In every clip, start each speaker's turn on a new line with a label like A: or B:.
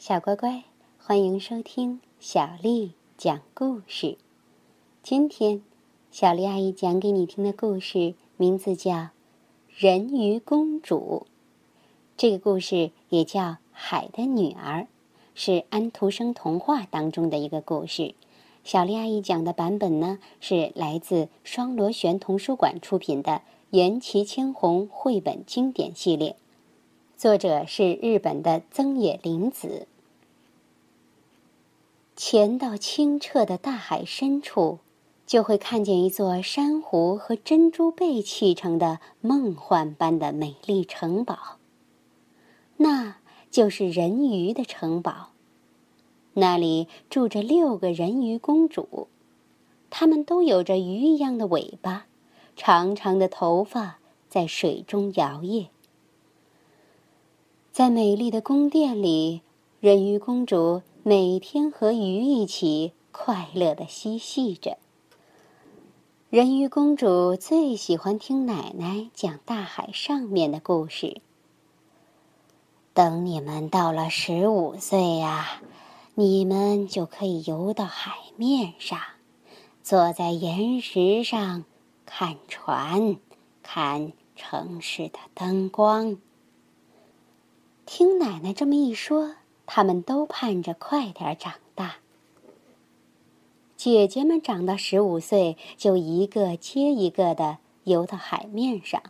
A: 小乖乖，欢迎收听小丽讲故事。今天，小丽阿姨讲给你听的故事名字叫《人鱼公主》。这个故事也叫《海的女儿》，是安徒生童话当中的一个故事。小丽阿姨讲的版本呢，是来自双螺旋童书馆出品的《缘齐千红》绘本经典系列。作者是日本的增野玲子。潜到清澈的大海深处，就会看见一座珊瑚和珍珠贝砌成的梦幻般的美丽城堡。那就是人鱼的城堡。那里住着六个人鱼公主，她们都有着鱼一样的尾巴，长长的头发在水中摇曳。在美丽的宫殿里，人鱼公主每天和鱼一起快乐的嬉戏着。人鱼公主最喜欢听奶奶讲大海上面的故事。等你们到了十五岁呀，你们就可以游到海面上，坐在岩石上看船，看城市的灯光。听奶奶这么一说，他们都盼着快点长大。姐姐们长到十五岁，就一个接一个的游到海面上，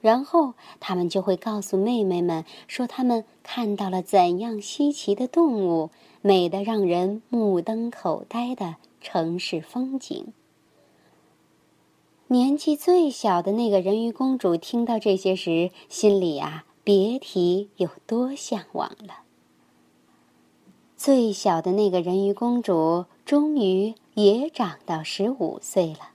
A: 然后他们就会告诉妹妹们说，他们看到了怎样稀奇的动物，美得让人目瞪口呆的城市风景。年纪最小的那个人鱼公主听到这些时，心里啊。别提有多向往了。最小的那个人鱼公主终于也长到十五岁了。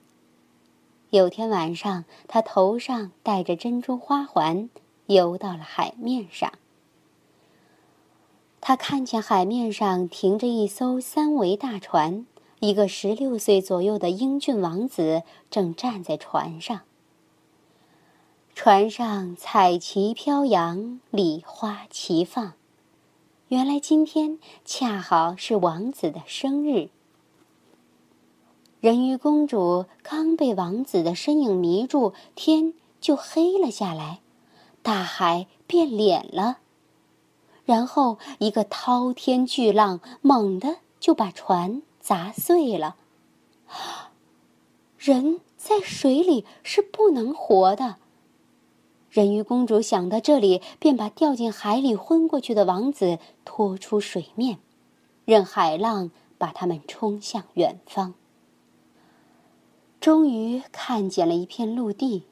A: 有天晚上，她头上戴着珍珠花环，游到了海面上。她看见海面上停着一艘三桅大船，一个十六岁左右的英俊王子正站在船上。船上彩旗飘扬，礼花齐放。原来今天恰好是王子的生日。人鱼公主刚被王子的身影迷住，天就黑了下来，大海变脸了。然后一个滔天巨浪猛地就把船砸碎了。人在水里是不能活的。人鱼公主想到这里，便把掉进海里昏过去的王子拖出水面，任海浪把他们冲向远方。终于看见了一片陆地，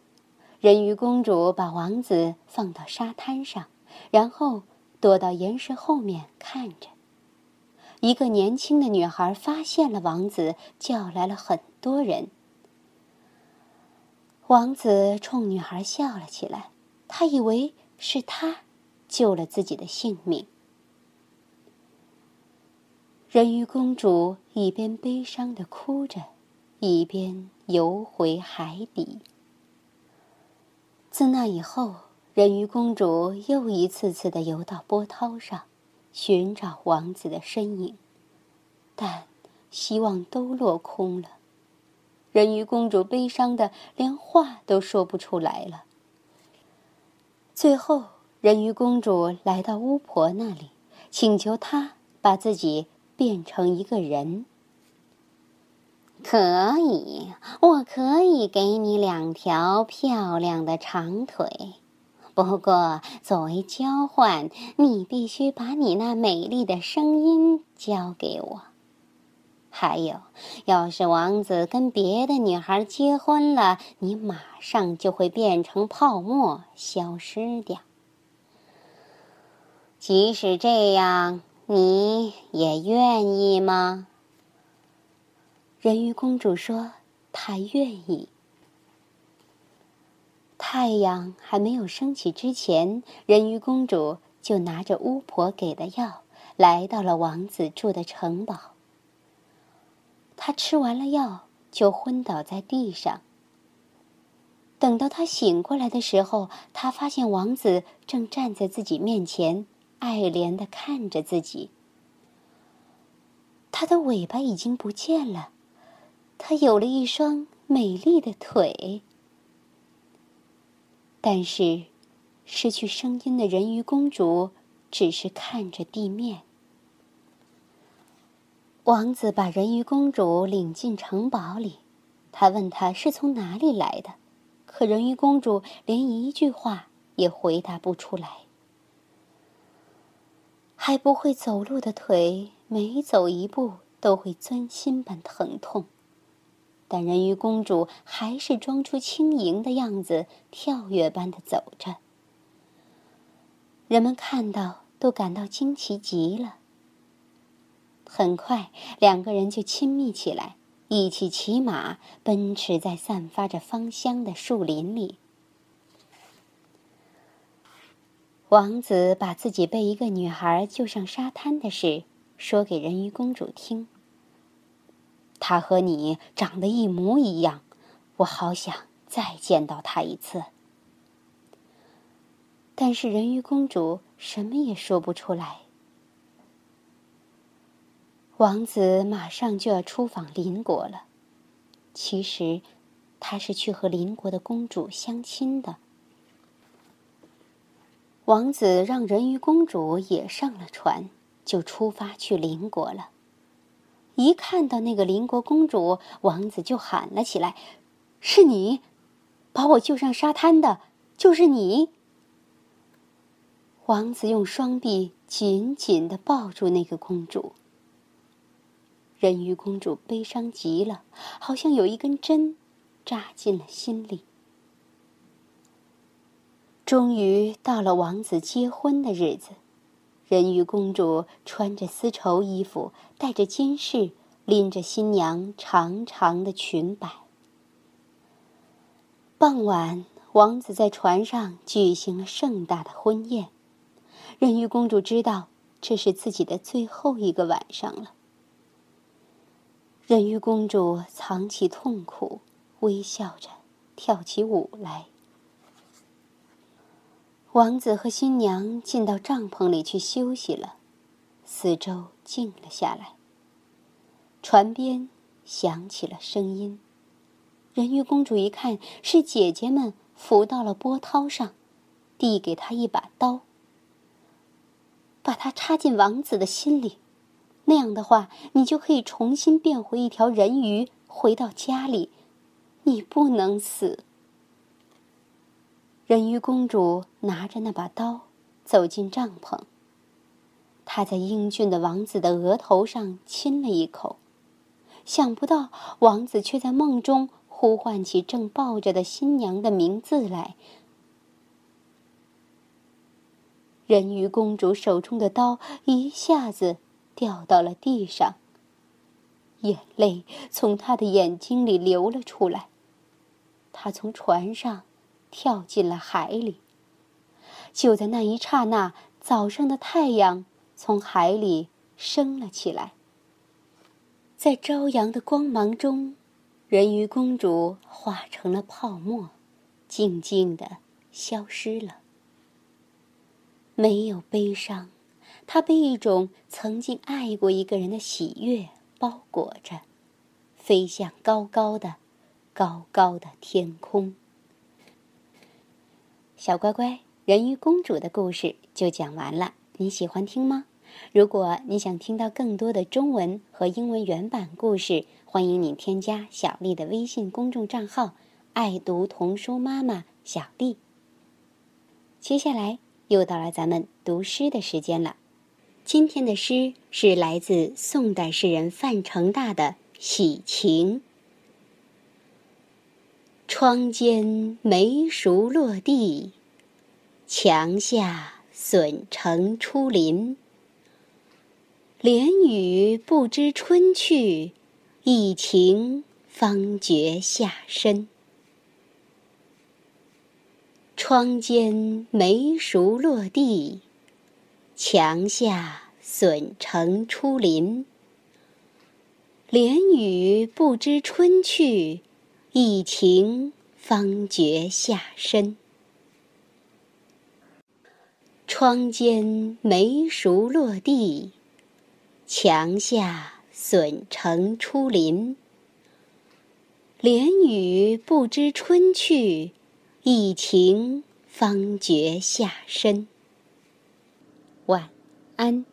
A: 人鱼公主把王子放到沙滩上，然后躲到岩石后面看着。一个年轻的女孩发现了王子，叫来了很多人。王子冲女孩笑了起来，他以为是他救了自己的性命。人鱼公主一边悲伤的哭着，一边游回海底。自那以后，人鱼公主又一次次的游到波涛上，寻找王子的身影，但希望都落空了。人鱼公主悲伤的连话都说不出来了。最后，人鱼公主来到巫婆那里，请求她把自己变成一个人。可以，我可以给你两条漂亮的长腿，不过作为交换，你必须把你那美丽的声音交给我。还有，要是王子跟别的女孩结婚了，你马上就会变成泡沫，消失掉。即使这样，你也愿意吗？人鱼公主说：“她愿意。”太阳还没有升起之前，人鱼公主就拿着巫婆给的药，来到了王子住的城堡。他吃完了药，就昏倒在地上。等到他醒过来的时候，他发现王子正站在自己面前，爱怜的看着自己。他的尾巴已经不见了，他有了一双美丽的腿。但是，失去声音的人鱼公主只是看着地面。王子把人鱼公主领进城堡里，他问她是从哪里来的，可人鱼公主连一句话也回答不出来。还不会走路的腿，每走一步都会钻心般疼痛，但人鱼公主还是装出轻盈的样子，跳跃般的走着。人们看到都感到惊奇极了。很快，两个人就亲密起来，一起骑马奔驰在散发着芳香的树林里。王子把自己被一个女孩救上沙滩的事说给人鱼公主听。她和你长得一模一样，我好想再见到她一次。但是人鱼公主什么也说不出来。王子马上就要出访邻国了，其实，他是去和邻国的公主相亲的。王子让人鱼公主也上了船，就出发去邻国了。一看到那个邻国公主，王子就喊了起来：“是你，把我救上沙滩的，就是你！”王子用双臂紧紧的抱住那个公主。人鱼公主悲伤极了，好像有一根针扎进了心里。终于到了王子结婚的日子，人鱼公主穿着丝绸衣服，戴着金饰，拎着新娘长长的裙摆。傍晚，王子在船上举行了盛大的婚宴。人鱼公主知道这是自己的最后一个晚上了。人鱼公主藏起痛苦，微笑着跳起舞来。王子和新娘进到帐篷里去休息了，四周静了下来。船边响起了声音，人鱼公主一看是姐姐们浮到了波涛上，递给她一把刀，把它插进王子的心里。那样的话，你就可以重新变回一条人鱼，回到家里。你不能死。人鱼公主拿着那把刀走进帐篷。她在英俊的王子的额头上亲了一口，想不到王子却在梦中呼唤起正抱着的新娘的名字来。人鱼公主手中的刀一下子。掉到了地上。眼泪从他的眼睛里流了出来。他从船上跳进了海里。就在那一刹那，早上的太阳从海里升了起来。在朝阳的光芒中，人鱼公主化成了泡沫，静静的消失了。没有悲伤。他被一种曾经爱过一个人的喜悦包裹着，飞向高高的、高高的天空。小乖乖，人鱼公主的故事就讲完了，你喜欢听吗？如果你想听到更多的中文和英文原版故事，欢迎你添加小丽的微信公众账号“爱读童书妈妈小丽”。接下来又到了咱们读诗的时间了。今天的诗是来自宋代诗人范成大的《喜晴》。窗间梅熟落地，墙下笋成出林。连雨不知春去，一晴方觉夏深。窗间梅熟落地。墙下笋成出林，连雨不知春去，一晴方觉夏深。窗间梅熟落地，墙下笋成出林。连雨不知春去，一晴方觉夏深。晚安。